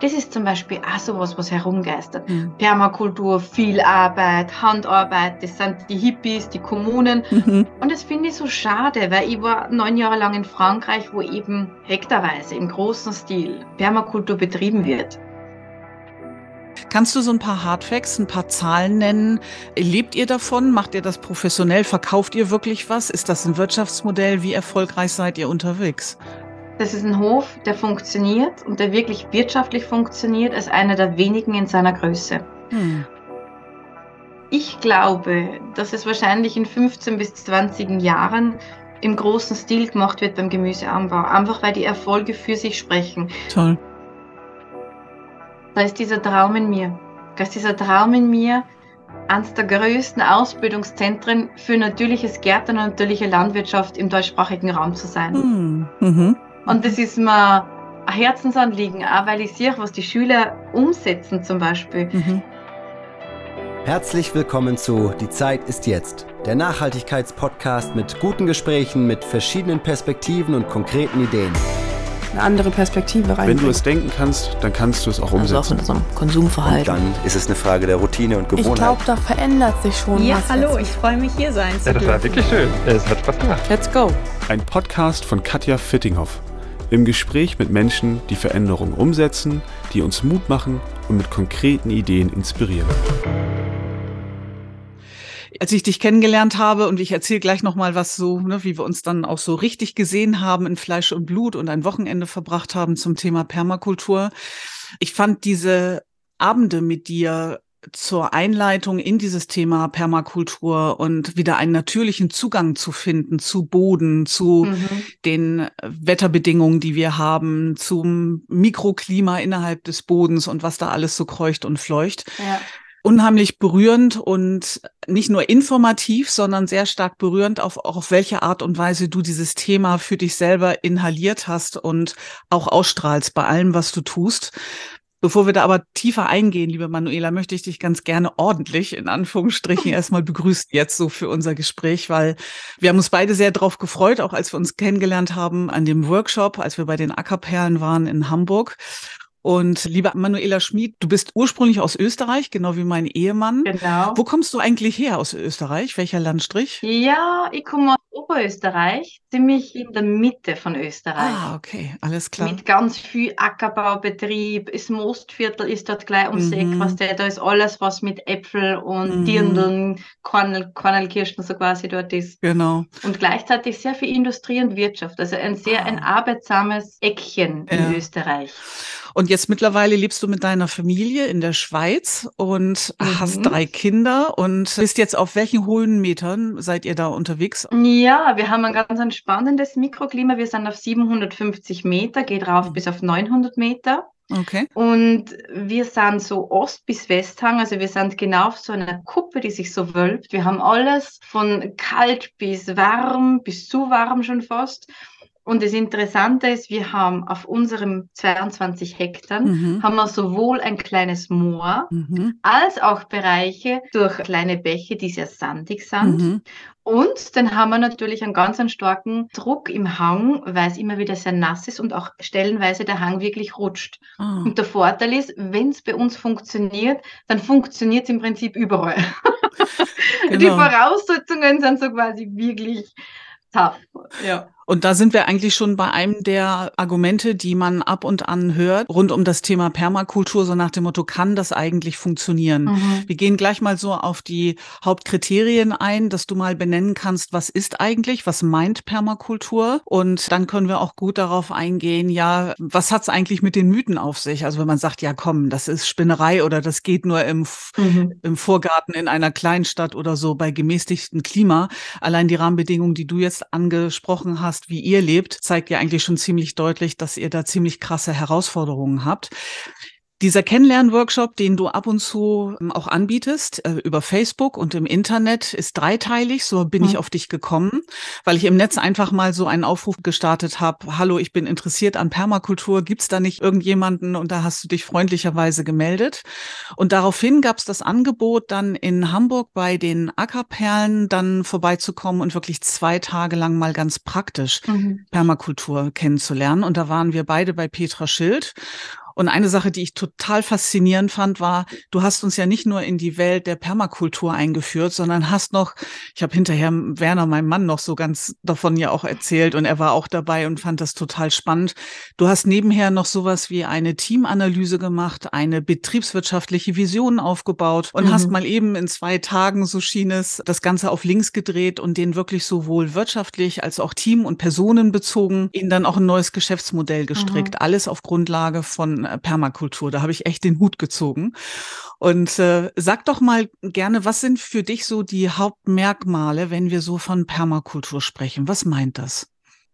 Das ist zum Beispiel auch sowas, was herumgeistert. Mhm. Permakultur, viel Arbeit, Handarbeit, das sind die Hippies, die Kommunen. Mhm. Und das finde ich so schade, weil ich war neun Jahre lang in Frankreich, wo eben hektarweise im großen Stil Permakultur betrieben wird. Kannst du so ein paar Hardfacts, ein paar Zahlen nennen? Lebt ihr davon? Macht ihr das professionell? Verkauft ihr wirklich was? Ist das ein Wirtschaftsmodell? Wie erfolgreich seid ihr unterwegs? Das ist ein Hof, der funktioniert und der wirklich wirtschaftlich funktioniert, als einer der wenigen in seiner Größe. Hm. Ich glaube, dass es wahrscheinlich in 15 bis 20 Jahren im großen Stil gemacht wird beim Gemüseanbau, einfach weil die Erfolge für sich sprechen. Toll. Da ist dieser Traum in mir. Da ist dieser Traum in mir, eines der größten Ausbildungszentren für natürliches Gärtnern und natürliche Landwirtschaft im deutschsprachigen Raum zu sein. Hm, mhm. Und das ist mir ein Herzensanliegen, auch weil ich sehe, was die Schüler umsetzen zum Beispiel. Mhm. Herzlich willkommen zu Die Zeit ist jetzt, der Nachhaltigkeitspodcast mit guten Gesprächen, mit verschiedenen Perspektiven und konkreten Ideen eine andere Perspektive rein. Wenn du es denken kannst, dann kannst du es auch umsetzen. Also auch in unserem Konsumverhalten. Und dann ist es eine Frage der Routine und Gewohnheit. Ich glaube, da verändert sich schon ja, was. Ja, hallo, ich freue mich hier sein zu Ja, das war wirklich schön. Es hat Spaß gemacht. Let's go. Ein Podcast von Katja Fittinghoff. Im Gespräch mit Menschen, die Veränderungen umsetzen, die uns Mut machen und mit konkreten Ideen inspirieren als ich dich kennengelernt habe und ich erzähle gleich noch mal was so, ne, wie wir uns dann auch so richtig gesehen haben in Fleisch und Blut und ein Wochenende verbracht haben zum Thema Permakultur. Ich fand diese Abende mit dir zur Einleitung in dieses Thema Permakultur und wieder einen natürlichen Zugang zu finden zu Boden, zu mhm. den Wetterbedingungen, die wir haben, zum Mikroklima innerhalb des Bodens und was da alles so kreucht und fleucht. Ja unheimlich berührend und nicht nur informativ, sondern sehr stark berührend, auf, auch auf welche Art und Weise du dieses Thema für dich selber inhaliert hast und auch ausstrahlst bei allem, was du tust. Bevor wir da aber tiefer eingehen, liebe Manuela, möchte ich dich ganz gerne ordentlich in Anführungsstrichen erstmal begrüßen jetzt so für unser Gespräch, weil wir haben uns beide sehr drauf gefreut, auch als wir uns kennengelernt haben an dem Workshop, als wir bei den Ackerperlen waren in Hamburg. Und liebe Manuela Schmid, du bist ursprünglich aus Österreich, genau wie mein Ehemann. Genau. Wo kommst du eigentlich her aus Österreich? Welcher Landstrich? Ja, ich komme aus Oberösterreich, ziemlich in der Mitte von Österreich. Ah, okay, alles klar. Mit ganz viel Ackerbaubetrieb. Das Mostviertel ist dort gleich ums Eck, mhm. was der, da ist alles, was mit Äpfel und mhm. Dirndeln, Kornel, Kornelkirschen so quasi dort ist. Genau. Und gleichzeitig sehr viel Industrie und Wirtschaft. Also ein sehr, ein ah. arbeitsames Eckchen ja. in Österreich. Und jetzt mittlerweile lebst du mit deiner Familie in der Schweiz und mhm. hast drei Kinder und bist jetzt auf welchen hohen Metern seid ihr da unterwegs? Ja, wir haben ein ganz ein spannendes Mikroklima. Wir sind auf 750 Meter, geht rauf mhm. bis auf 900 Meter. Okay. Und wir sind so Ost- bis Westhang, also wir sind genau auf so einer Kuppe, die sich so wölbt. Wir haben alles von kalt bis warm, bis zu warm schon fast. Und das Interessante ist, wir haben auf unserem 22 Hektar mhm. haben wir sowohl ein kleines Moor mhm. als auch Bereiche durch kleine Bäche, die sehr sandig sind. Mhm. Und dann haben wir natürlich einen ganz einen starken Druck im Hang, weil es immer wieder sehr nass ist und auch stellenweise der Hang wirklich rutscht. Oh. Und der Vorteil ist, wenn es bei uns funktioniert, dann funktioniert es im Prinzip überall. Genau. Die Voraussetzungen sind so quasi wirklich tough. Ja. Und da sind wir eigentlich schon bei einem der Argumente, die man ab und an hört, rund um das Thema Permakultur, so nach dem Motto, kann das eigentlich funktionieren? Mhm. Wir gehen gleich mal so auf die Hauptkriterien ein, dass du mal benennen kannst, was ist eigentlich, was meint Permakultur? Und dann können wir auch gut darauf eingehen, ja, was hat es eigentlich mit den Mythen auf sich? Also wenn man sagt, ja komm, das ist Spinnerei oder das geht nur im, mhm. im Vorgarten in einer Kleinstadt oder so bei gemäßigtem Klima. Allein die Rahmenbedingungen, die du jetzt angesprochen hast, wie ihr lebt, zeigt ja eigentlich schon ziemlich deutlich, dass ihr da ziemlich krasse Herausforderungen habt. Dieser Kennenlernworkshop, den du ab und zu ähm, auch anbietest, äh, über Facebook und im Internet, ist dreiteilig. So bin mhm. ich auf dich gekommen, weil ich im Netz einfach mal so einen Aufruf gestartet habe. Hallo, ich bin interessiert an Permakultur. Gibt's da nicht irgendjemanden? Und da hast du dich freundlicherweise gemeldet. Und daraufhin gab es das Angebot, dann in Hamburg bei den Ackerperlen dann vorbeizukommen und wirklich zwei Tage lang mal ganz praktisch mhm. Permakultur kennenzulernen. Und da waren wir beide bei Petra Schild. Und eine Sache, die ich total faszinierend fand, war, du hast uns ja nicht nur in die Welt der Permakultur eingeführt, sondern hast noch, ich habe hinterher Werner, meinem Mann, noch so ganz davon ja auch erzählt und er war auch dabei und fand das total spannend. Du hast nebenher noch sowas wie eine Teamanalyse gemacht, eine betriebswirtschaftliche Vision aufgebaut und mhm. hast mal eben in zwei Tagen, so schien es, das Ganze auf links gedreht und den wirklich sowohl wirtschaftlich als auch team- und personenbezogen ihnen dann auch ein neues Geschäftsmodell gestrickt. Mhm. Alles auf Grundlage von äh, Permakultur. Da habe ich echt den Hut gezogen. Und äh, sag doch mal gerne, was sind für dich so die Hauptmerkmale, wenn wir so von Permakultur sprechen? Was meint das?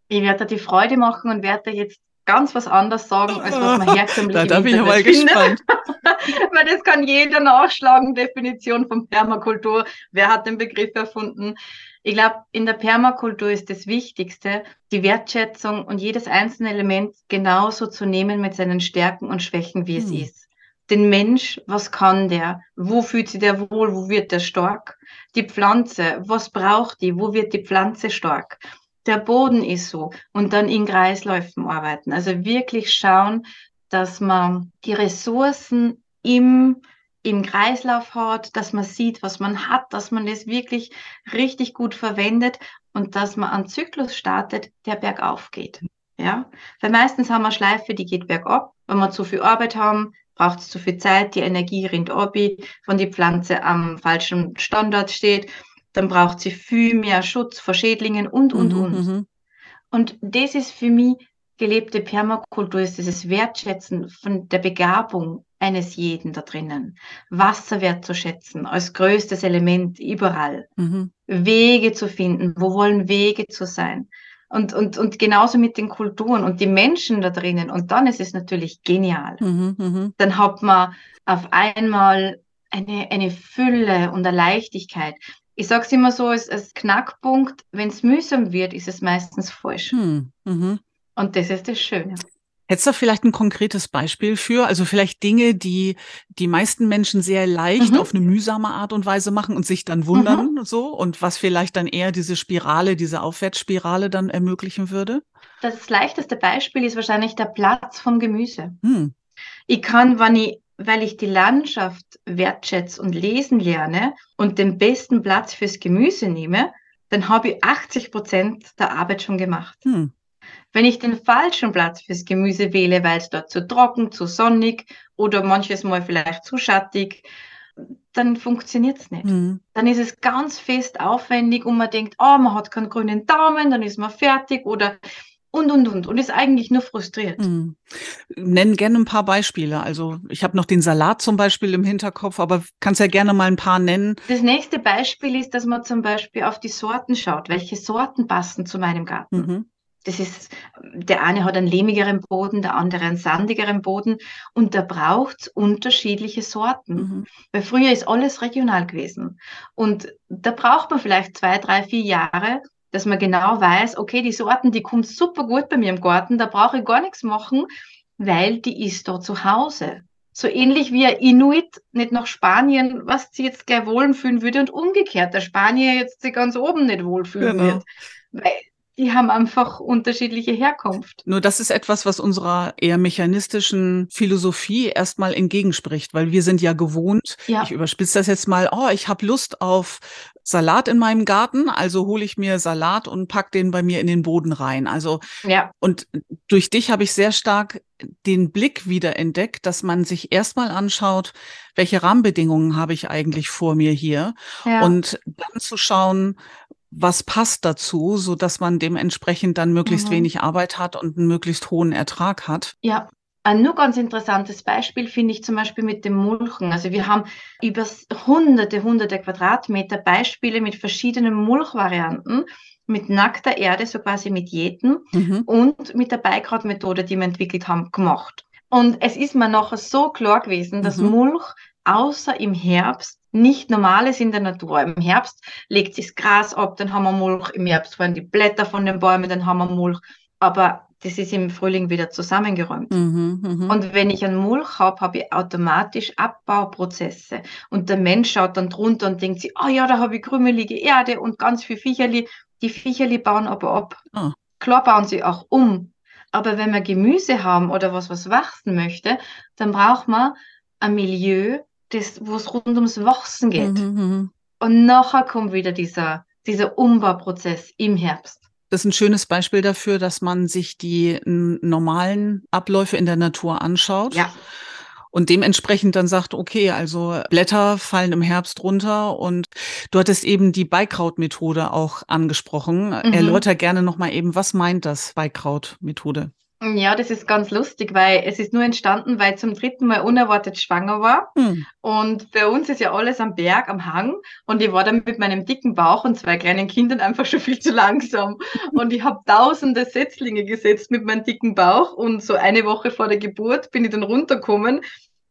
Ich werde da die Freude machen und werde jetzt ganz was anderes sagen, als was man herkömmlich Da darf ich ja mal gespannt. Weil das kann jeder nachschlagen, Definition von Permakultur. Wer hat den Begriff erfunden? Ich glaube, in der Permakultur ist das Wichtigste, die Wertschätzung und jedes einzelne Element genauso zu nehmen mit seinen Stärken und Schwächen, wie hm. es ist. Den Mensch, was kann der? Wo fühlt sich der wohl? Wo wird der stark? Die Pflanze, was braucht die? Wo wird die Pflanze stark? Der Boden ist so. Und dann in Kreisläufen arbeiten. Also wirklich schauen, dass man die Ressourcen im im Kreislauf hat, dass man sieht, was man hat, dass man das wirklich richtig gut verwendet und dass man einen Zyklus startet, der bergauf geht. Ja, weil meistens haben wir Schleife, die geht bergab. Wenn wir zu viel Arbeit haben, braucht es zu viel Zeit, die Energie rinnt ab, wenn die Pflanze am falschen Standort steht, dann braucht sie viel mehr Schutz vor Schädlingen und, und, mhm, und. Mhm. Und das ist für mich gelebte Permakultur, ist dieses Wertschätzen von der Begabung eines jeden da drinnen. Wasser wertzuschätzen als größtes Element überall. Mhm. Wege zu finden, wo wollen Wege zu sein. Und, und, und genauso mit den Kulturen und die Menschen da drinnen. Und dann ist es natürlich genial. Mhm, mh. Dann hat man auf einmal eine, eine Fülle und eine Leichtigkeit. Ich sage es immer so als, als Knackpunkt, wenn es mühsam wird, ist es meistens falsch. Mhm, mh. Und das ist das Schöne. Hättest du vielleicht ein konkretes Beispiel für? Also vielleicht Dinge, die die meisten Menschen sehr leicht mhm. auf eine mühsame Art und Weise machen und sich dann wundern mhm. so und was vielleicht dann eher diese Spirale, diese Aufwärtsspirale dann ermöglichen würde? Das leichteste Beispiel ist wahrscheinlich der Platz vom Gemüse. Hm. Ich kann, wenn ich, weil ich die Landschaft wertschätze und lesen lerne und den besten Platz fürs Gemüse nehme, dann habe ich 80 Prozent der Arbeit schon gemacht. Hm. Wenn ich den falschen Platz fürs Gemüse wähle, weil es dort zu trocken, zu sonnig oder manches Mal vielleicht zu schattig, dann funktioniert es nicht. Mhm. Dann ist es ganz fest aufwendig und man denkt, oh, man hat keinen grünen Daumen, dann ist man fertig oder und, und, und. Und ist eigentlich nur frustriert. Mhm. Nenn gerne ein paar Beispiele. Also ich habe noch den Salat zum Beispiel im Hinterkopf, aber kannst ja gerne mal ein paar nennen. Das nächste Beispiel ist, dass man zum Beispiel auf die Sorten schaut. Welche Sorten passen zu meinem Garten? Mhm. Das ist, der eine hat einen lehmigeren Boden, der andere einen sandigeren Boden und da braucht es unterschiedliche Sorten. Mhm. Weil früher ist alles regional gewesen. Und da braucht man vielleicht zwei, drei, vier Jahre, dass man genau weiß, okay, die Sorten, die kommt super gut bei mir im Garten, da brauche ich gar nichts machen, weil die ist dort zu Hause. So ähnlich wie ein Inuit nicht nach Spanien, was sie jetzt gleich wohlfühlen würde und umgekehrt, der Spanier jetzt sich ganz oben nicht wohlfühlen genau. wird. Weil die haben einfach unterschiedliche Herkunft. Nur das ist etwas, was unserer eher mechanistischen Philosophie erstmal entgegenspricht, weil wir sind ja gewohnt, ja. ich überspitze das jetzt mal, oh, ich habe Lust auf Salat in meinem Garten, also hole ich mir Salat und pack den bei mir in den Boden rein. Also ja. und durch dich habe ich sehr stark den Blick wieder entdeckt, dass man sich erstmal anschaut, welche Rahmenbedingungen habe ich eigentlich vor mir hier ja. und dann zu schauen, was passt dazu, so dass man dementsprechend dann möglichst mhm. wenig Arbeit hat und einen möglichst hohen Ertrag hat. Ja. Ein nur ganz interessantes Beispiel finde ich zum Beispiel mit dem Mulchen. Also wir haben über hunderte, hunderte Quadratmeter Beispiele mit verschiedenen Mulchvarianten, mit nackter Erde, so quasi mit Jäten mhm. und mit der Beikrautmethode, die wir entwickelt haben, gemacht. Und es ist mir nachher so klar gewesen, dass mhm. Mulch außer im Herbst nicht normal ist in der Natur. Im Herbst legt sich das Gras ab, dann haben wir Mulch, im Herbst fallen die Blätter von den Bäumen, dann haben wir Mulch. Aber das ist im Frühling wieder zusammengeräumt. Mhm, mh. Und wenn ich einen Mulch habe, habe ich automatisch Abbauprozesse. Und der Mensch schaut dann drunter und denkt sich, oh ja, da habe ich krümelige Erde und ganz viel Viecherli. Die Viecherli bauen aber ab. Oh. Klar bauen sie auch um. Aber wenn wir Gemüse haben oder was, was wachsen möchte, dann braucht man ein Milieu, das, wo es rund ums Wachsen geht. Mhm, mhm. Und nachher kommt wieder dieser, dieser Umbauprozess im Herbst. Das ist ein schönes Beispiel dafür, dass man sich die normalen Abläufe in der Natur anschaut. Ja. Und dementsprechend dann sagt, okay, also Blätter fallen im Herbst runter und du hattest eben die Beikraut-Methode auch angesprochen. Mhm. Erläuter gerne nochmal eben, was meint das Beikraut-Methode? Ja, das ist ganz lustig, weil es ist nur entstanden, weil ich zum dritten Mal unerwartet schwanger war. Hm. Und bei uns ist ja alles am Berg, am Hang. Und ich war dann mit meinem dicken Bauch und zwei kleinen Kindern einfach schon viel zu langsam. und ich habe tausende Setzlinge gesetzt mit meinem dicken Bauch. Und so eine Woche vor der Geburt bin ich dann runtergekommen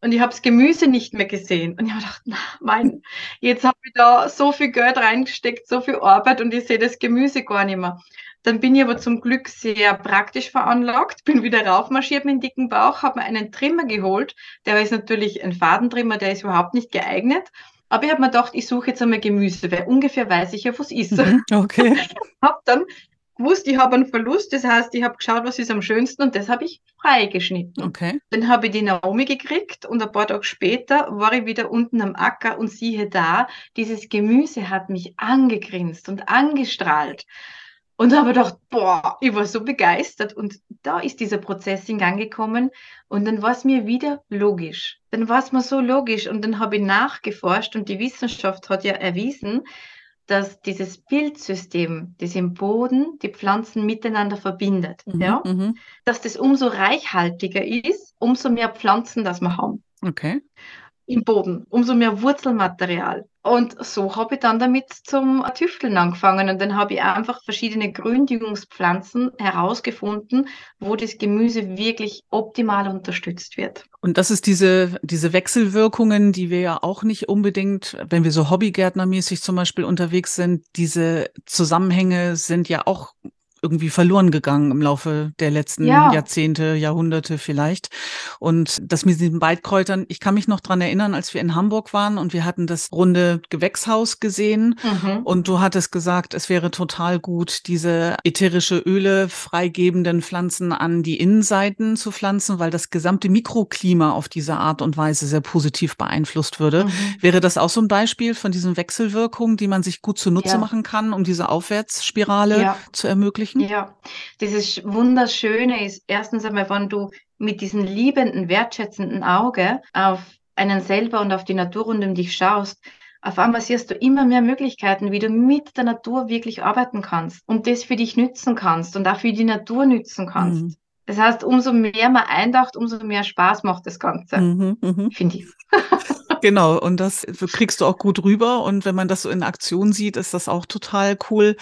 und ich habe das Gemüse nicht mehr gesehen. Und ich habe gedacht, na, mein, jetzt habe ich da so viel Geld reingesteckt, so viel Arbeit und ich sehe das Gemüse gar nicht mehr. Dann bin ich aber zum Glück sehr praktisch veranlagt, bin wieder raufmarschiert mit dem dicken Bauch, habe mir einen Trimmer geholt. Der ist natürlich ein Fadentrimmer, der ist überhaupt nicht geeignet. Aber ich habe mir gedacht, ich suche jetzt einmal Gemüse, weil ungefähr weiß ich ja, was ist. Mhm, okay. habe dann gewusst, ich habe einen Verlust. Das heißt, ich habe geschaut, was ist am schönsten und das habe ich freigeschnitten. Okay. Dann habe ich die Naomi gekriegt und ein paar Tage später war ich wieder unten am Acker und siehe da, dieses Gemüse hat mich angegrinst und angestrahlt. Und habe gedacht, boah, ich war so begeistert. Und da ist dieser Prozess in Gang gekommen. Und dann war es mir wieder logisch. Dann war es mir so logisch. Und dann habe ich nachgeforscht und die Wissenschaft hat ja erwiesen, dass dieses Bildsystem, das im Boden die Pflanzen miteinander verbindet, mhm, ja, mhm. dass das umso reichhaltiger ist, umso mehr Pflanzen, das wir haben. Okay im Boden, umso mehr Wurzelmaterial. Und so habe ich dann damit zum Tüfteln angefangen. Und dann habe ich einfach verschiedene Gründüngungspflanzen herausgefunden, wo das Gemüse wirklich optimal unterstützt wird. Und das ist diese, diese Wechselwirkungen, die wir ja auch nicht unbedingt, wenn wir so Hobbygärtnermäßig zum Beispiel unterwegs sind, diese Zusammenhänge sind ja auch irgendwie verloren gegangen im Laufe der letzten ja. Jahrzehnte, Jahrhunderte vielleicht. Und das mit diesen Beidkräutern, ich kann mich noch dran erinnern, als wir in Hamburg waren und wir hatten das runde Gewächshaus gesehen mhm. und du hattest gesagt, es wäre total gut, diese ätherische Öle freigebenden Pflanzen an die Innenseiten zu pflanzen, weil das gesamte Mikroklima auf diese Art und Weise sehr positiv beeinflusst würde. Mhm. Wäre das auch so ein Beispiel von diesen Wechselwirkungen, die man sich gut zunutze ja. machen kann, um diese Aufwärtsspirale ja. zu ermöglichen? Ja, dieses Wunderschöne ist erstens einmal, wenn du mit diesem liebenden, wertschätzenden Auge auf einen selber und auf die Natur rund um dich schaust, auf einmal siehst du immer mehr Möglichkeiten, wie du mit der Natur wirklich arbeiten kannst und das für dich nützen kannst und auch für die Natur nützen kannst. Mhm. Das heißt, umso mehr man eindacht, umso mehr Spaß macht das Ganze, mhm, mhm. finde ich. genau, und das kriegst du auch gut rüber. Und wenn man das so in Aktion sieht, ist das auch total cool,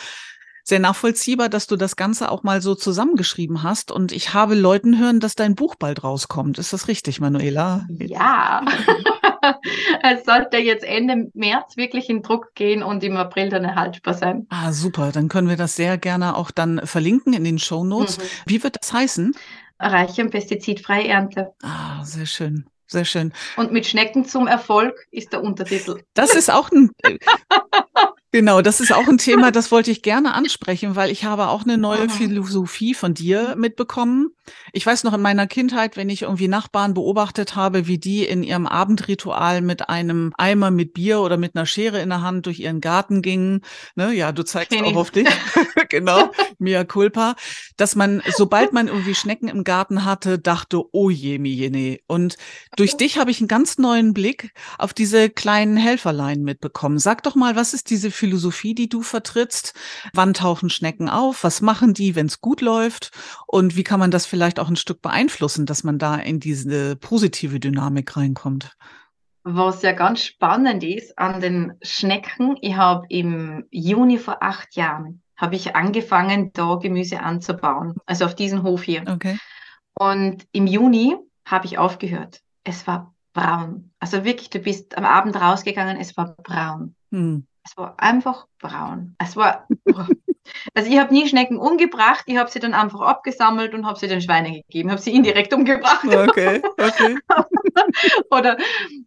sehr nachvollziehbar, dass du das Ganze auch mal so zusammengeschrieben hast. Und ich habe Leuten hören, dass dein Buch bald rauskommt. Ist das richtig, Manuela? Ja. es sollte jetzt Ende März wirklich in Druck gehen und im April dann erhaltbar sein. Ah, super. Dann können wir das sehr gerne auch dann verlinken in den Show Notes. Mhm. Wie wird das heißen? Reiche und pestizidfreie Ernte. Ah, sehr schön. Sehr schön. Und mit Schnecken zum Erfolg ist der Untertitel. Das ist auch ein, Genau, das ist auch ein Thema, das wollte ich gerne ansprechen, weil ich habe auch eine neue Philosophie von dir mitbekommen. Ich weiß noch in meiner Kindheit, wenn ich irgendwie Nachbarn beobachtet habe, wie die in ihrem Abendritual mit einem Eimer mit Bier oder mit einer Schere in der Hand durch ihren Garten gingen. Ne, ja, du zeigst auch auf dich. genau, mia culpa. Dass man, sobald man irgendwie Schnecken im Garten hatte, dachte, oh je, mi jene. Und durch dich habe ich einen ganz neuen Blick auf diese kleinen Helferlein mitbekommen. Sag doch mal, was ist diese Philosophie, die du vertrittst? Wann tauchen Schnecken auf? Was machen die, wenn es gut läuft? Und wie kann man das vielleicht auch ein Stück beeinflussen, dass man da in diese positive Dynamik reinkommt? Was ja ganz spannend ist an den Schnecken, ich habe im Juni vor acht Jahren habe ich angefangen, da Gemüse anzubauen, also auf diesem Hof hier. Okay. Und im Juni habe ich aufgehört. Es war braun. Also wirklich, du bist am Abend rausgegangen, es war braun. Hm. Es war einfach braun. Es war. also ich habe nie Schnecken umgebracht, ich habe sie dann einfach abgesammelt und habe sie den Schweinen gegeben, habe sie indirekt umgebracht. Okay, okay. oder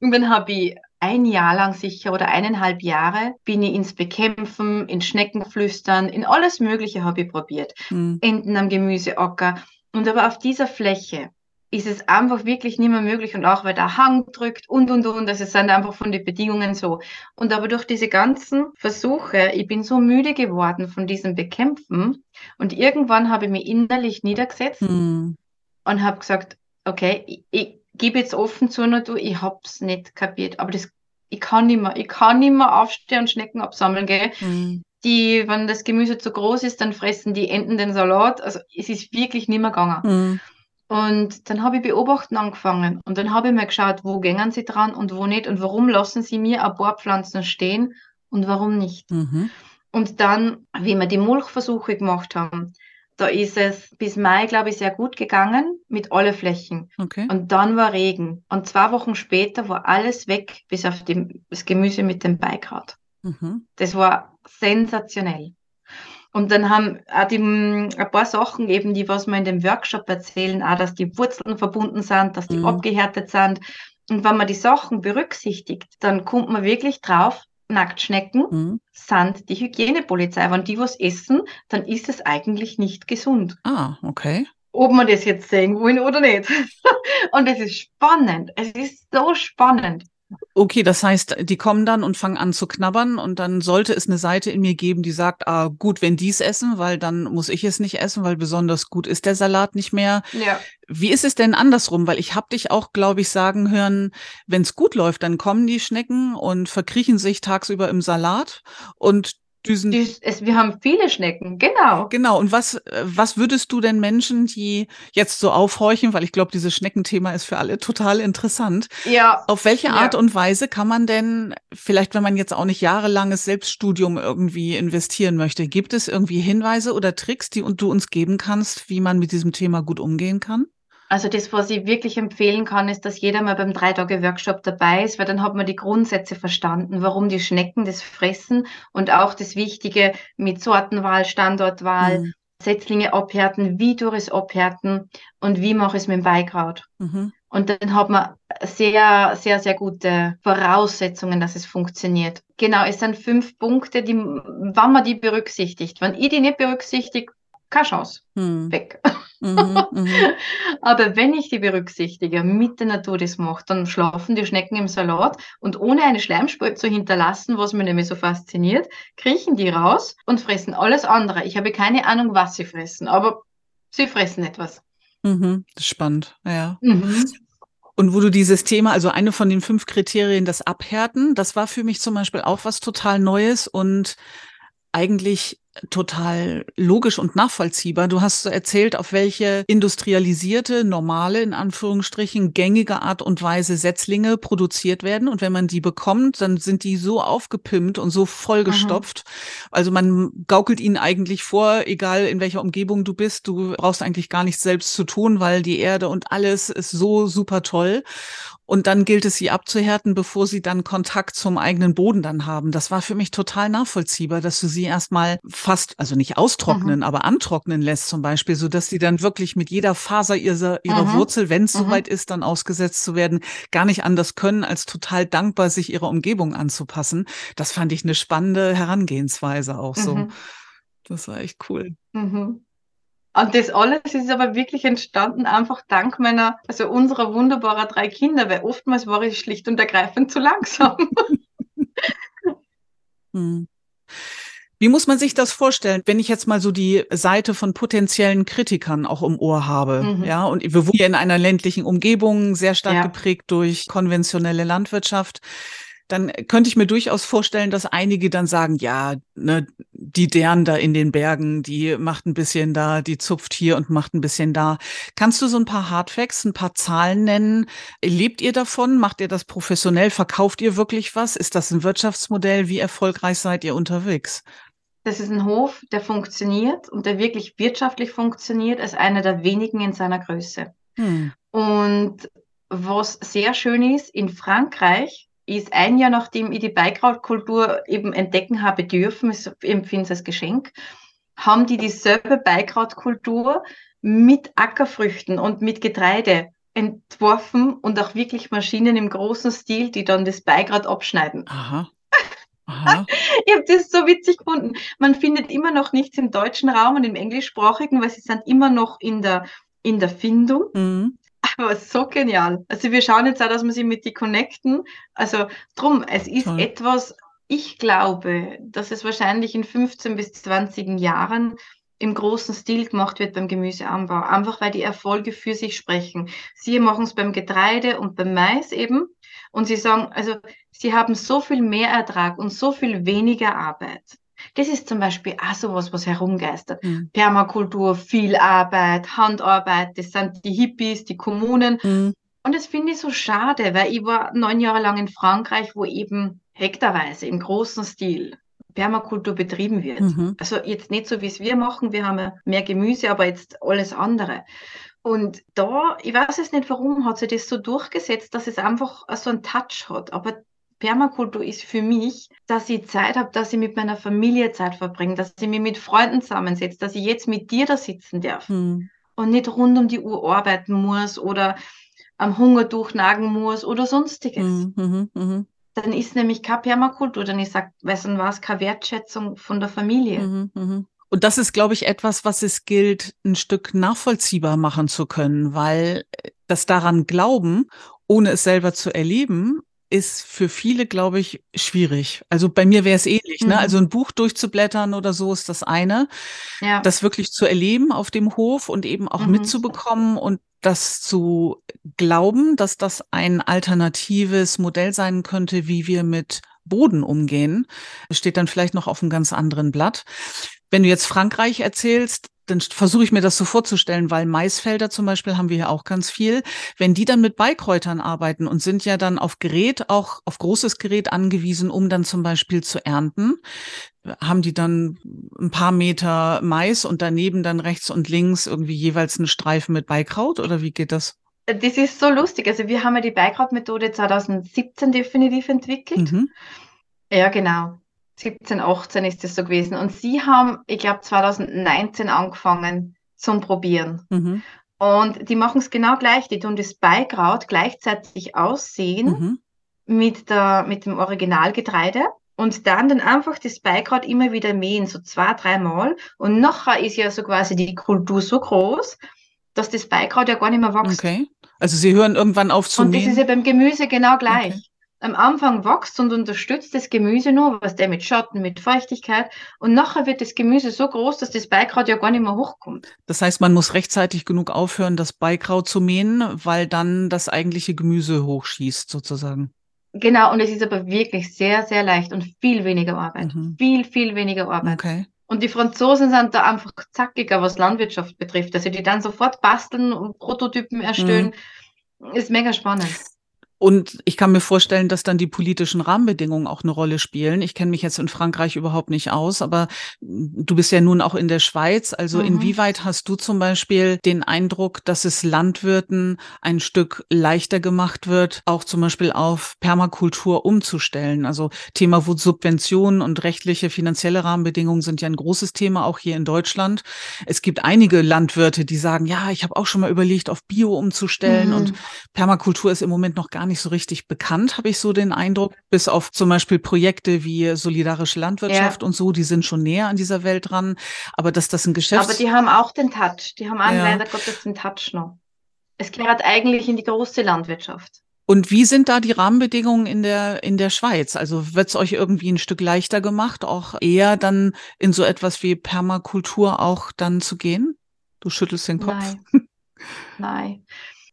und dann habe ich ein Jahr lang sicher oder eineinhalb Jahre bin ich ins Bekämpfen, in Schneckenflüstern, in alles Mögliche habe ich probiert. Hm. Enten am Gemüseacker. Und aber auf dieser Fläche ist es einfach wirklich nicht mehr möglich und auch weil der Hang drückt und und und, also es sind einfach von den Bedingungen so. Und aber durch diese ganzen Versuche, ich bin so müde geworden von diesem Bekämpfen und irgendwann habe ich mich innerlich niedergesetzt hm. und habe gesagt, okay, ich, ich gebe jetzt offen zu, nur du, ich hab's nicht kapiert, aber das, ich kann nicht mehr, ich kann nicht mehr aufstehen und Schnecken absammeln, gell. Hm. Die, wenn das Gemüse zu groß ist, dann fressen die Enten den Salat. Also es ist wirklich nicht mehr gegangen. Hm. Und dann habe ich beobachten angefangen und dann habe ich mir geschaut, wo gängen sie dran und wo nicht und warum lassen sie mir ein paar Pflanzen stehen und warum nicht. Mhm. Und dann, wie wir die Mulchversuche gemacht haben, da ist es bis Mai, glaube ich, sehr gut gegangen mit alle Flächen. Okay. Und dann war Regen. Und zwei Wochen später war alles weg, bis auf die, das Gemüse mit dem Beigrad. Mhm. Das war sensationell. Und dann haben auch die, ein paar Sachen eben, die was wir in dem Workshop erzählen, auch, dass die Wurzeln verbunden sind, dass die mhm. abgehärtet sind. Und wenn man die Sachen berücksichtigt, dann kommt man wirklich drauf, Nacktschnecken mhm. sind die Hygienepolizei. Wenn die was essen, dann ist es eigentlich nicht gesund. Ah, okay. Ob man das jetzt sehen wollen oder nicht. Und es ist spannend. Es ist so spannend. Okay, das heißt, die kommen dann und fangen an zu knabbern und dann sollte es eine Seite in mir geben, die sagt, ah, gut, wenn die es essen, weil dann muss ich es nicht essen, weil besonders gut ist der Salat nicht mehr. Ja. Wie ist es denn andersrum? Weil ich habe dich auch, glaube ich, sagen hören, wenn es gut läuft, dann kommen die Schnecken und verkriechen sich tagsüber im Salat und Düsen. Die, es, wir haben viele Schnecken, genau. Genau. Und was, was würdest du denn Menschen, die jetzt so aufhorchen, weil ich glaube, dieses Schneckenthema ist für alle total interessant. Ja. Auf welche Art ja. und Weise kann man denn, vielleicht wenn man jetzt auch nicht jahrelanges Selbststudium irgendwie investieren möchte, gibt es irgendwie Hinweise oder Tricks, die du uns geben kannst, wie man mit diesem Thema gut umgehen kann? Also das, was ich wirklich empfehlen kann, ist, dass jeder mal beim Drei-Tage-Workshop dabei ist, weil dann hat man die Grundsätze verstanden, warum die Schnecken das fressen und auch das Wichtige mit Sortenwahl, Standortwahl, mhm. Setzlinge abhärten, wie durch es abhärten und wie mache ich es mit dem Beikraut. Mhm. Und dann hat man sehr, sehr, sehr gute Voraussetzungen, dass es funktioniert. Genau, es sind fünf Punkte, die, wenn man die berücksichtigt. Wenn ich die nicht berücksichtige, keine Chance. Hm. Weg. Mhm, mhm. Aber wenn ich die berücksichtige, mit der Natur das mache, dann schlafen die Schnecken im Salat und ohne eine Schleimspur zu hinterlassen, was mir nämlich so fasziniert, kriechen die raus und fressen alles andere. Ich habe keine Ahnung, was sie fressen, aber sie fressen etwas. Mhm, spannend, ja. Mhm. Und wo du dieses Thema, also eine von den fünf Kriterien, das Abhärten, das war für mich zum Beispiel auch was total Neues und eigentlich total logisch und nachvollziehbar. Du hast erzählt, auf welche industrialisierte, normale, in Anführungsstrichen, gängige Art und Weise Setzlinge produziert werden. Und wenn man die bekommt, dann sind die so aufgepimpt und so vollgestopft. Mhm. Also man gaukelt ihnen eigentlich vor, egal in welcher Umgebung du bist, du brauchst eigentlich gar nichts selbst zu tun, weil die Erde und alles ist so super toll. Und dann gilt es, sie abzuhärten, bevor sie dann Kontakt zum eigenen Boden dann haben. Das war für mich total nachvollziehbar, dass du sie erstmal fast, also nicht austrocknen, mhm. aber antrocknen lässt zum Beispiel, so dass sie dann wirklich mit jeder Faser ihrer, ihrer mhm. Wurzel, wenn es mhm. soweit ist, dann ausgesetzt zu werden, gar nicht anders können, als total dankbar, sich ihrer Umgebung anzupassen. Das fand ich eine spannende Herangehensweise auch so. Mhm. Das war echt cool. Mhm. Und das alles ist aber wirklich entstanden einfach dank meiner, also unserer wunderbaren drei Kinder, weil oftmals war ich schlicht und ergreifend zu langsam. hm. Wie muss man sich das vorstellen, wenn ich jetzt mal so die Seite von potenziellen Kritikern auch im Ohr habe? Mhm. Ja, und wir wohnen ja in einer ländlichen Umgebung, sehr stark ja. geprägt durch konventionelle Landwirtschaft dann könnte ich mir durchaus vorstellen, dass einige dann sagen, ja, ne, die deren da in den Bergen, die macht ein bisschen da, die zupft hier und macht ein bisschen da. Kannst du so ein paar Hardfacts, ein paar Zahlen nennen? Lebt ihr davon? Macht ihr das professionell? Verkauft ihr wirklich was? Ist das ein Wirtschaftsmodell? Wie erfolgreich seid ihr unterwegs? Das ist ein Hof, der funktioniert und der wirklich wirtschaftlich funktioniert, als einer der wenigen in seiner Größe. Hm. Und was sehr schön ist, in Frankreich ist ein Jahr nachdem ich die Beikrautkultur eben entdecken habe dürfen, ich empfinde es als Geschenk, haben die dieselbe Beikrautkultur mit Ackerfrüchten und mit Getreide entworfen und auch wirklich Maschinen im großen Stil, die dann das Beikraut abschneiden. Aha. Ich habe das so witzig gefunden. Man findet immer noch nichts im deutschen Raum und im englischsprachigen, weil sie sind immer noch in der in der Findung. Mhm. Aber so genial. Also wir schauen jetzt auch, dass wir sie mit die connecten. Also drum, es ist Toll. etwas, ich glaube, dass es wahrscheinlich in 15 bis 20 Jahren im großen Stil gemacht wird beim Gemüseanbau. Einfach weil die Erfolge für sich sprechen. Sie machen es beim Getreide und beim Mais eben. Und sie sagen, also sie haben so viel mehr Ertrag und so viel weniger Arbeit. Das ist zum Beispiel auch sowas, was herumgeistert. Mhm. Permakultur, viel Arbeit, Handarbeit, das sind die Hippies, die Kommunen. Mhm. Und das finde ich so schade, weil ich war neun Jahre lang in Frankreich, wo eben hektarweise im großen Stil Permakultur betrieben wird. Mhm. Also jetzt nicht so, wie es wir machen, wir haben mehr Gemüse, aber jetzt alles andere. Und da, ich weiß es nicht, warum hat sich das so durchgesetzt, dass es einfach so einen Touch hat. Aber Permakultur ist für mich, dass ich Zeit habe, dass ich mit meiner Familie Zeit verbringe, dass ich mich mit Freunden zusammensetze, dass ich jetzt mit dir da sitzen darf Mhm. und nicht rund um die Uhr arbeiten muss oder am Hunger durchnagen muss oder sonstiges. Mhm. Mhm. Mhm. Dann ist nämlich keine Permakultur, dann ist, dann war es keine Wertschätzung von der Familie. Mhm. Mhm. Und das ist, glaube ich, etwas, was es gilt, ein Stück nachvollziehbar machen zu können, weil das daran Glauben, ohne es selber zu erleben, ist für viele, glaube ich, schwierig. Also bei mir wäre es ähnlich. Ne? Mhm. Also ein Buch durchzublättern oder so ist das eine. Ja. Das wirklich zu erleben auf dem Hof und eben auch Mhm. mitzubekommen und das zu glauben, dass das ein alternatives Modell sein könnte, wie wir mit Boden umgehen, steht dann vielleicht noch auf einem ganz anderen Blatt. Wenn du jetzt Frankreich erzählst, dann versuche ich mir das so vorzustellen, weil Maisfelder zum Beispiel haben wir hier auch ganz viel. Wenn die dann mit Beikräutern arbeiten und sind ja dann auf Gerät, auch auf großes Gerät angewiesen, um dann zum Beispiel zu ernten, haben die dann ein paar Meter Mais und daneben dann rechts und links irgendwie jeweils einen Streifen mit Beikraut oder wie geht das? Das ist so lustig. Also wir haben ja die Beikrautmethode 2017 definitiv entwickelt. Mhm. Ja, genau. 17, 18 ist das so gewesen. Und sie haben, ich glaube, 2019 angefangen zum Probieren. Mhm. Und die machen es genau gleich. Die tun das Beikraut gleichzeitig aussehen Mhm. mit der, mit dem Originalgetreide und dann dann einfach das Beikraut immer wieder mähen, so zwei, dreimal. Und nachher ist ja so quasi die Kultur so groß, dass das Beikraut ja gar nicht mehr wächst. Okay. Also sie hören irgendwann auf zu Und das ist ja mähen. beim Gemüse genau gleich. Okay. Am Anfang wächst und unterstützt das Gemüse nur, was der mit Schatten, mit Feuchtigkeit. Und nachher wird das Gemüse so groß, dass das Beikraut ja gar nicht mehr hochkommt. Das heißt, man muss rechtzeitig genug aufhören, das Beikraut zu mähen, weil dann das eigentliche Gemüse hochschießt, sozusagen. Genau, und es ist aber wirklich sehr, sehr leicht und viel weniger Arbeit. Mhm. Viel, viel weniger Arbeit. Okay. Und die Franzosen sind da einfach zackiger, was Landwirtschaft betrifft. Also die dann sofort basteln und Prototypen erstellen. Ist mega spannend. Und ich kann mir vorstellen, dass dann die politischen Rahmenbedingungen auch eine Rolle spielen. Ich kenne mich jetzt in Frankreich überhaupt nicht aus, aber du bist ja nun auch in der Schweiz. Also Mhm. inwieweit hast du zum Beispiel den Eindruck, dass es Landwirten ein Stück leichter gemacht wird, auch zum Beispiel auf Permakultur umzustellen? Also Thema Subventionen und rechtliche finanzielle Rahmenbedingungen sind ja ein großes Thema auch hier in Deutschland. Es gibt einige Landwirte, die sagen, ja, ich habe auch schon mal überlegt, auf Bio umzustellen Mhm. und Permakultur ist im Moment noch gar nicht so richtig bekannt, habe ich so den Eindruck, bis auf zum Beispiel Projekte wie solidarische Landwirtschaft und so, die sind schon näher an dieser Welt dran. Aber dass das ein Geschäft Aber die haben auch den Touch. Die haben auch Ja. leider Gottes den Touch noch. Es gehört eigentlich in die große Landwirtschaft. Und wie sind da die Rahmenbedingungen in der, in der Schweiz? Also wird es euch irgendwie ein Stück leichter gemacht, auch eher dann in so etwas wie Permakultur auch dann zu gehen? Du schüttelst den Kopf. Nein. Nein.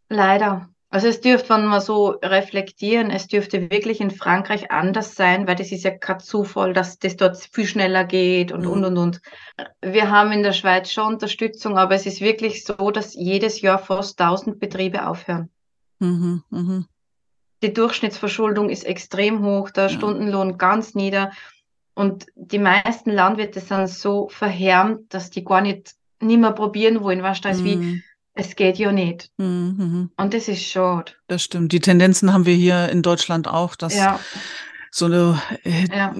Leider. Also es dürfte, wenn wir so reflektieren, es dürfte wirklich in Frankreich anders sein, weil das ist ja kein Zufall, dass das dort viel schneller geht und, Mhm. und, und, und. Wir haben in der Schweiz schon Unterstützung, aber es ist wirklich so, dass jedes Jahr fast 1000 Betriebe aufhören. Mhm, mhm. Die Durchschnittsverschuldung ist extrem hoch, der Ja. Stundenlohn ganz nieder. Und die meisten Landwirte sind so verhärmt, dass die gar nicht, nicht mehr probieren wollen. Weißt du, als wie, Mhm, es geht ja nicht. mhm. Und das ist schade. Das stimmt. Die Tendenzen haben wir hier in Deutschland auch, dass Ja, so eine äh, ja.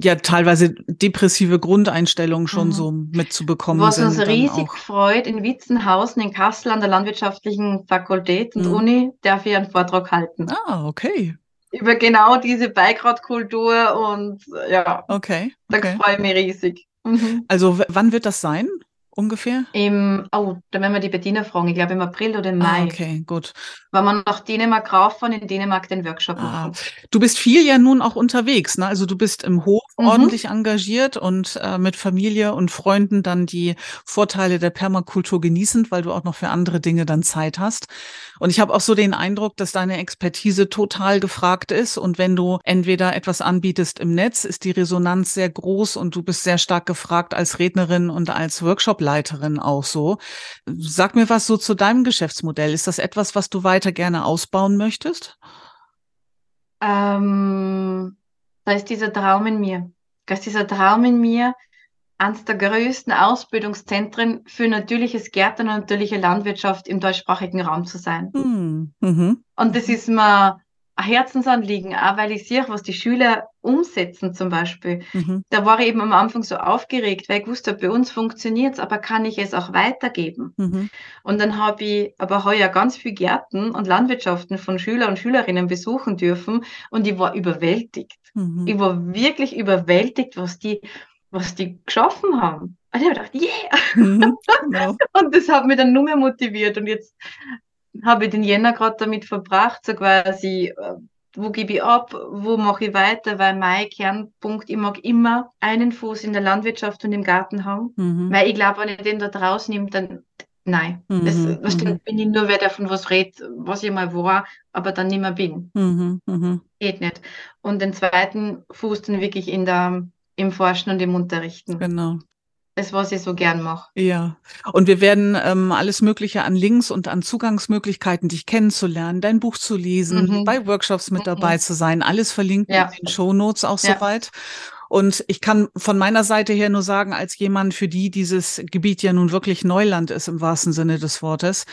ja teilweise depressive Grundeinstellungen schon Mhm. so mitzubekommen Was sind. uns riesig auch. freut, in Witzenhausen in Kassel an der Landwirtschaftlichen Fakultät und Mhm. Uni darf ich einen Vortrag halten. Ah, okay. Über genau diese Beikrautkultur und ja, Okay. da okay. freue ich mich riesig. Mhm. Also wann wird das sein? Ungefähr? Im, oh, da werden wir die Bettina fragen. Ich glaube im April oder im Ah, Mai. okay, gut. Wenn wir nach Dänemark rauffahren, in Dänemark den Workshop Ah, machen. du bist viel ja nun auch unterwegs, ne? Also du bist im Hof Mhm. ordentlich engagiert und äh, mit Familie und Freunden dann die Vorteile der Permakultur genießend, weil du auch noch für andere Dinge dann Zeit hast. Und ich habe auch so den Eindruck, dass deine Expertise total gefragt ist. Und wenn du entweder etwas anbietest im Netz, ist die Resonanz sehr groß und du bist sehr stark gefragt als Rednerin und als Workshopleiterin auch so. Sag mir was so zu deinem Geschäftsmodell. Ist das etwas, was du weiter gerne ausbauen möchtest? Ähm, da ist dieser Traum in mir. Da ist dieser Traum in mir, eines der größten Ausbildungszentren für natürliches Gärtnern und natürliche Landwirtschaft im deutschsprachigen Raum zu sein. Hm. Mhm. Und das ist mir Herzensanliegen, auch weil ich sehe, was die Schüler umsetzen zum Beispiel. Mhm. Da war ich eben am Anfang so aufgeregt, weil ich wusste, bei uns funktioniert es, aber kann ich es auch weitergeben? Mhm. Und dann habe ich aber heuer ganz viel Gärten und Landwirtschaften von Schüler und Schülerinnen besuchen dürfen und ich war überwältigt. Mhm. Ich war wirklich überwältigt, was die, was die geschaffen haben. Und ich habe gedacht, yeah! Mhm. Genau. Und das hat mich dann nur mehr motiviert. Und jetzt habe ich den Jänner gerade damit verbracht, so quasi, äh, wo gebe ich ab, wo mache ich weiter, weil mein Kernpunkt, ich mag immer einen Fuß in der Landwirtschaft und im Garten haben. Mhm. Weil ich glaube, wenn ich den da draußen nehme, dann nein. Das, Mhm, was mhm. dann bin ich nur wer davon was redet, was ich mal war, aber dann nicht mehr bin. Mhm. Mhm. Geht nicht. Und den zweiten Fuß dann wirklich in der, im Forschen und im Unterrichten. Genau. Das, was ich so gern mache. Ja, und wir werden ähm, alles Mögliche an Links und an Zugangsmöglichkeiten, dich kennenzulernen, dein Buch zu lesen, Mhm. bei Workshops mit Mhm. dabei zu sein, alles verlinken Ja. in den Shownotes auch Ja. soweit. Und ich kann von meiner Seite her nur sagen, als jemand, für die dieses Gebiet ja nun wirklich Neuland ist im wahrsten Sinne des Wortes,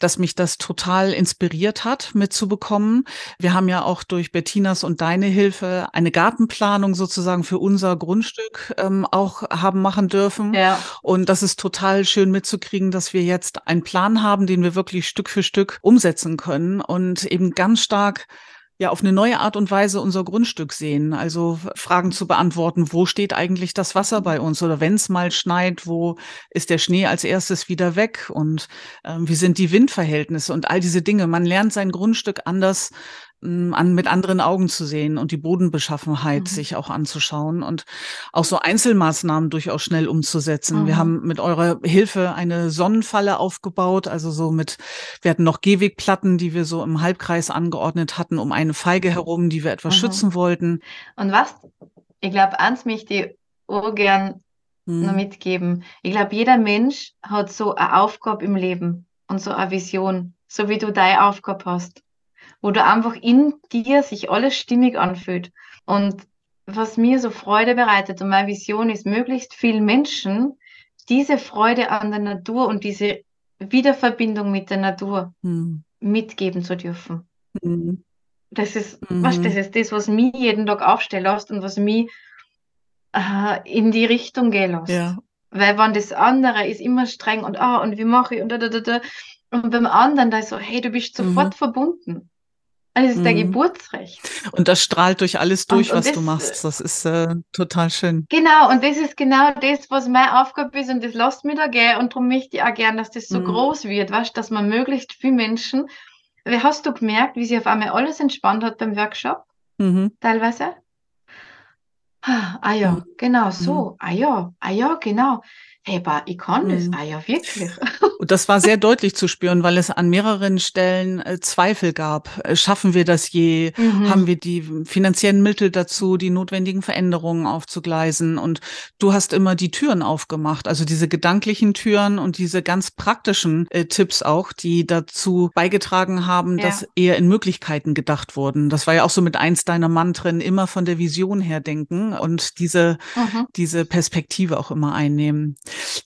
dass mich das total inspiriert hat, mitzubekommen. Wir haben ja auch durch Bettinas und deine Hilfe eine Gartenplanung sozusagen für unser Grundstück ähm, auch haben machen dürfen. Ja. Und das ist total schön mitzukriegen, dass wir jetzt einen Plan haben, den wir wirklich Stück für Stück umsetzen können und eben ganz stark ja auf eine neue Art und Weise unser Grundstück sehen. Also Fragen zu beantworten, wo steht eigentlich das Wasser bei uns? Oder wenn es mal schneit, wo ist der Schnee als erstes wieder weg? Und ähm, wie sind die Windverhältnisse und all diese Dinge? Man lernt sein Grundstück anders an, mit anderen Augen zu sehen und die Bodenbeschaffenheit Mhm. sich auch anzuschauen und auch so Einzelmaßnahmen durchaus schnell umzusetzen. Wir Mhm. haben mit eurer Hilfe eine Sonnenfalle aufgebaut, also so mit, wir hatten noch Gehwegplatten, die wir so im Halbkreis angeordnet hatten, um eine Feige herum, die wir etwas Mhm. schützen wollten. Und was? Ich glaube, eins möchte ich auch gern noch Hm. mitgeben. Ich glaube, jeder Mensch hat so eine Aufgabe im Leben und so eine Vision, so wie du deine Aufgabe hast, wo du einfach in dir sich alles stimmig anfühlt. Und was mir so Freude bereitet und meine Vision ist, möglichst vielen Menschen diese Freude an der Natur und diese Wiederverbindung mit der Natur Hm. mitgeben zu dürfen. Hm. Das ist, Mhm. weißt, das ist das, was mich jeden Tag aufstellen lässt und was mich äh, in die Richtung gehen lässt. Ja. Weil wenn das andere ist immer streng und ah, und wie mache ich und da, da, da, da. Und beim anderen da ist so, hey, du bist sofort verbunden. Also das ist dein Mhm. Geburtsrecht. Und das strahlt durch alles durch, und was du das- machst. Das ist äh, total schön. Genau, und das ist genau das, was meine Aufgabe ist und das lässt mich da gehen und darum möchte ich auch gern, dass das so Mhm. groß wird, weißt, dass man möglichst viele Menschen, hast du gemerkt, wie sich auf einmal alles entspannt hat beim Workshop, Mhm. teilweise? Ah ja, Mhm. genau so. Ah ja, ah ja, genau. Ich kann das. Mhm. Ah ja, wirklich. Und das war sehr deutlich zu spüren, weil es an mehreren Stellen äh, Zweifel gab. Äh, Schaffen wir das je? Mhm. Haben wir die finanziellen Mittel dazu, die notwendigen Veränderungen aufzugleisen? Und du hast immer die Türen aufgemacht, also diese gedanklichen Türen und diese ganz praktischen äh, Tipps auch, die dazu beigetragen haben, Ja. dass eher in Möglichkeiten gedacht wurden. Das war ja auch so mit eins deiner Mantren, immer von der Vision her denken und diese Mhm. diese Perspektive auch immer einnehmen.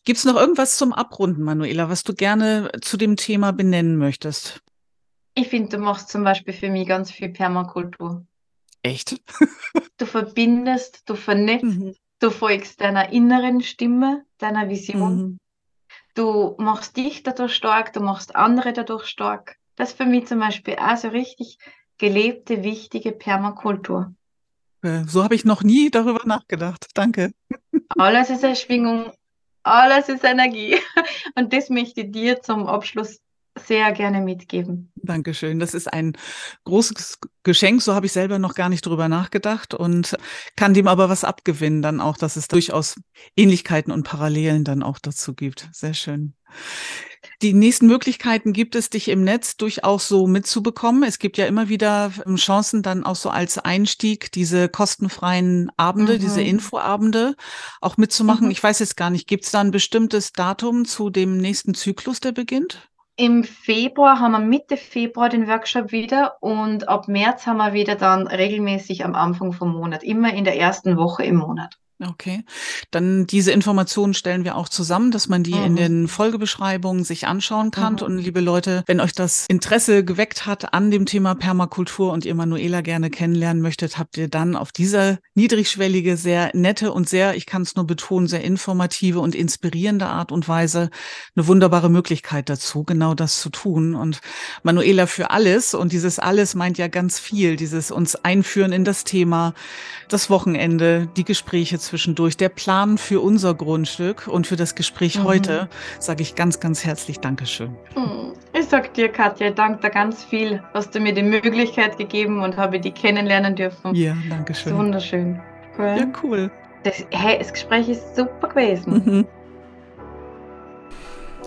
Gibt's noch irgendwas zum Abrunden, Manuela, was du gerne zu dem Thema benennen möchtest? Ich finde, du machst zum Beispiel für mich ganz viel Permakultur. Echt? Du verbindest, du vernetzt, du folgst deiner inneren Stimme, deiner Vision. Mhm. Du machst dich dadurch stark, du machst andere dadurch stark. Das ist für mich zum Beispiel auch so richtig gelebte, wichtige Permakultur. Äh, So habe ich noch nie darüber nachgedacht. Danke. Alles ist eine Schwingung, Alles ist Energie. Und das möchte ich dir zum Abschluss sehr gerne mitgeben. Dankeschön. Das ist ein großes Geschenk. So habe ich selber noch gar nicht drüber nachgedacht und kann dem aber was abgewinnen, dann auch, dass es durchaus Ähnlichkeiten und Parallelen dann auch dazu gibt. Sehr schön. Die nächsten Möglichkeiten gibt es, dich im Netz durchaus so mitzubekommen. Es gibt ja immer wieder ähm, Chancen, dann auch so als Einstieg diese kostenfreien Abende, mhm. diese Infoabende auch mitzumachen. Mhm. Ich weiß jetzt gar nicht, gibt es da ein bestimmtes Datum zu dem nächsten Zyklus, der beginnt? Im Februar haben wir Mitte Februar den Workshop wieder und ab März haben wir wieder dann regelmäßig am Anfang vom Monat, immer in der ersten Woche im Monat. Okay, dann diese Informationen stellen wir auch zusammen, dass man die mhm. in den Folgebeschreibungen sich anschauen kann. Mhm. Und liebe Leute, wenn euch das Interesse geweckt hat an dem Thema Permakultur und ihr Manuela gerne kennenlernen möchtet, habt ihr dann auf dieser niedrigschwellige, sehr nette und sehr, ich kann es nur betonen, sehr informative und inspirierende Art und Weise eine wunderbare Möglichkeit dazu, genau das zu tun. Und Manuela für alles und dieses alles meint ja ganz viel, dieses uns einführen in das Thema, das Wochenende, die Gespräche zwischendurch, der Plan für unser Grundstück und für das Gespräch mhm. heute, sage ich ganz, ganz herzlich Dankeschön. Hm. Ich sag dir, Katja, danke dir ganz viel. Hast du mir die Möglichkeit gegeben und habe die kennenlernen dürfen. Ja, danke schön. Wunderschön. Cool. Ja, cool. Das, hey, das Gespräch ist super gewesen. Mhm.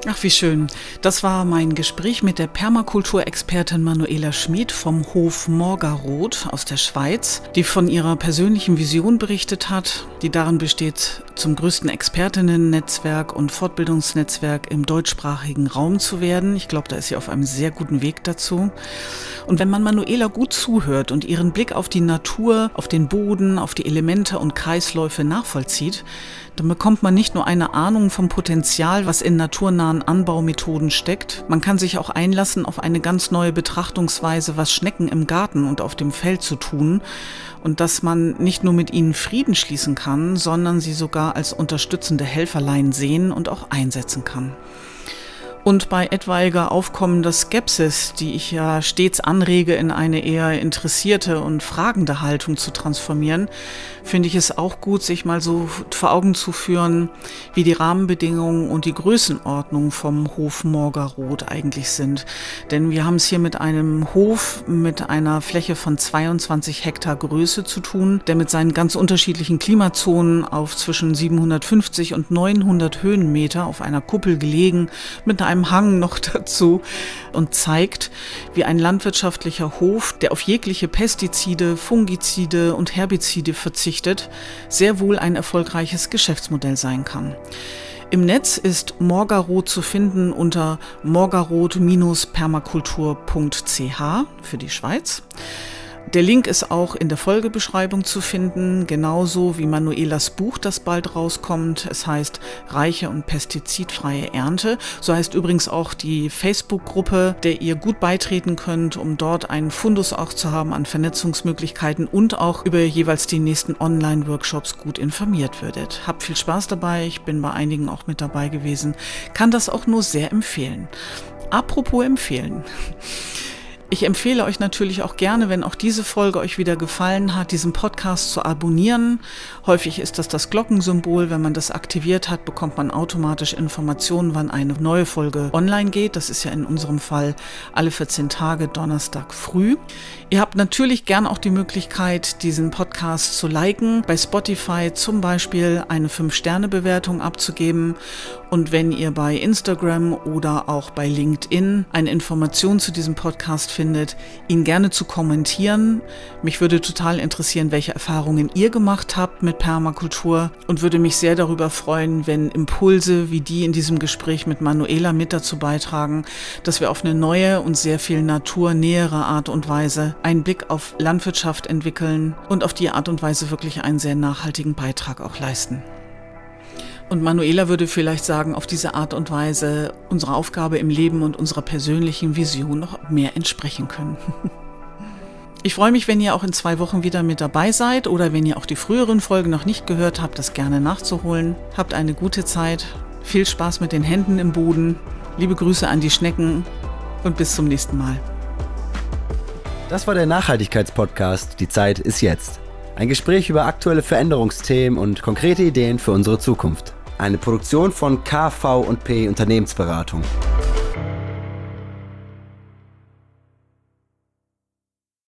Ach, wie schön. Das war mein Gespräch mit der Permakulturexpertin Manuela Schmid vom Hof Morgaroth aus der Schweiz, die von ihrer persönlichen Vision berichtet hat, die darin besteht, zum größten Expertinnen-Netzwerk und Fortbildungsnetzwerk im deutschsprachigen Raum zu werden. Ich glaube, da ist sie auf einem sehr guten Weg dazu. Und wenn man Manuela gut zuhört und ihren Blick auf die Natur, auf den Boden, auf die Elemente und Kreisläufe nachvollzieht, dann bekommt man nicht nur eine Ahnung vom Potenzial, was in naturnahen Anbaumethoden steckt, man kann sich auch einlassen auf eine ganz neue Betrachtungsweise, was Schnecken im Garten und auf dem Feld zu tun und dass man nicht nur mit ihnen Frieden schließen kann, sondern sie sogar als unterstützende Helferlein sehen und auch einsetzen kann. Und bei etwaiger aufkommender Skepsis, die ich ja stets anrege, in eine eher interessierte und fragende Haltung zu transformieren, finde ich es auch gut, sich mal so vor Augen zu führen, wie die Rahmenbedingungen und die Größenordnung vom Hof Morgaroth eigentlich sind. Denn wir haben es hier mit einem Hof mit einer Fläche von 22 Hektar Größe zu tun, der mit seinen ganz unterschiedlichen Klimazonen auf zwischen 750 und 900 Höhenmeter auf einer Kuppel gelegen, mit einem Hang noch dazu und zeigt, wie ein landwirtschaftlicher Hof, der auf jegliche Pestizide, Fungizide und Herbizide verzichtet, sehr wohl ein erfolgreiches Geschäftsmodell sein kann. Im Netz ist Morgarot zu finden unter morgarot-permakultur.ch für die Schweiz. Der Link ist auch in der Folgebeschreibung zu finden, genauso wie Manuelas Buch, das bald rauskommt. Es heißt Reiche und pestizidfreie Ernte. So heißt übrigens auch die Facebook-Gruppe, der ihr gut beitreten könnt, um dort einen Fundus auch zu haben an Vernetzungsmöglichkeiten und auch über jeweils die nächsten Online-Workshops gut informiert werdet. Habt viel Spaß dabei, ich bin bei einigen auch mit dabei gewesen, kann das auch nur sehr empfehlen. Apropos empfehlen. Ich empfehle euch natürlich auch gerne, wenn auch diese Folge euch wieder gefallen hat, diesen Podcast zu abonnieren. Häufig ist das das Glockensymbol. Wenn man das aktiviert hat, bekommt man automatisch Informationen, wann eine neue Folge online geht. Das ist ja in unserem Fall alle 14 Tage Donnerstag früh. Ihr habt natürlich gern auch die Möglichkeit, diesen Podcast zu liken, bei Spotify zum Beispiel eine 5-Sterne-Bewertung abzugeben. Und wenn ihr bei Instagram oder auch bei LinkedIn eine Information zu diesem Podcast findet, ihn gerne zu kommentieren. Mich würde total interessieren, welche Erfahrungen ihr gemacht habt mit Permakultur und würde mich sehr darüber freuen, wenn Impulse wie die in diesem Gespräch mit Manuela mit dazu beitragen, dass wir auf eine neue und sehr viel naturnähere Art und Weise einen Blick auf Landwirtschaft entwickeln und auf die Art und Weise wirklich einen sehr nachhaltigen Beitrag auch leisten. Und Manuela würde vielleicht sagen, auf diese Art und Weise unserer Aufgabe im Leben und unserer persönlichen Vision noch mehr entsprechen können. Ich freue mich, wenn ihr auch in zwei Wochen wieder mit dabei seid oder wenn ihr auch die früheren Folgen noch nicht gehört habt, das gerne nachzuholen. Habt eine gute Zeit, viel Spaß mit den Händen im Boden, liebe Grüße an die Schnecken und bis zum nächsten Mal. Das war der Nachhaltigkeitspodcast Die Zeit ist jetzt. Ein Gespräch über aktuelle Veränderungsthemen und konkrete Ideen für unsere Zukunft. Eine Produktion von KV und P Unternehmensberatung.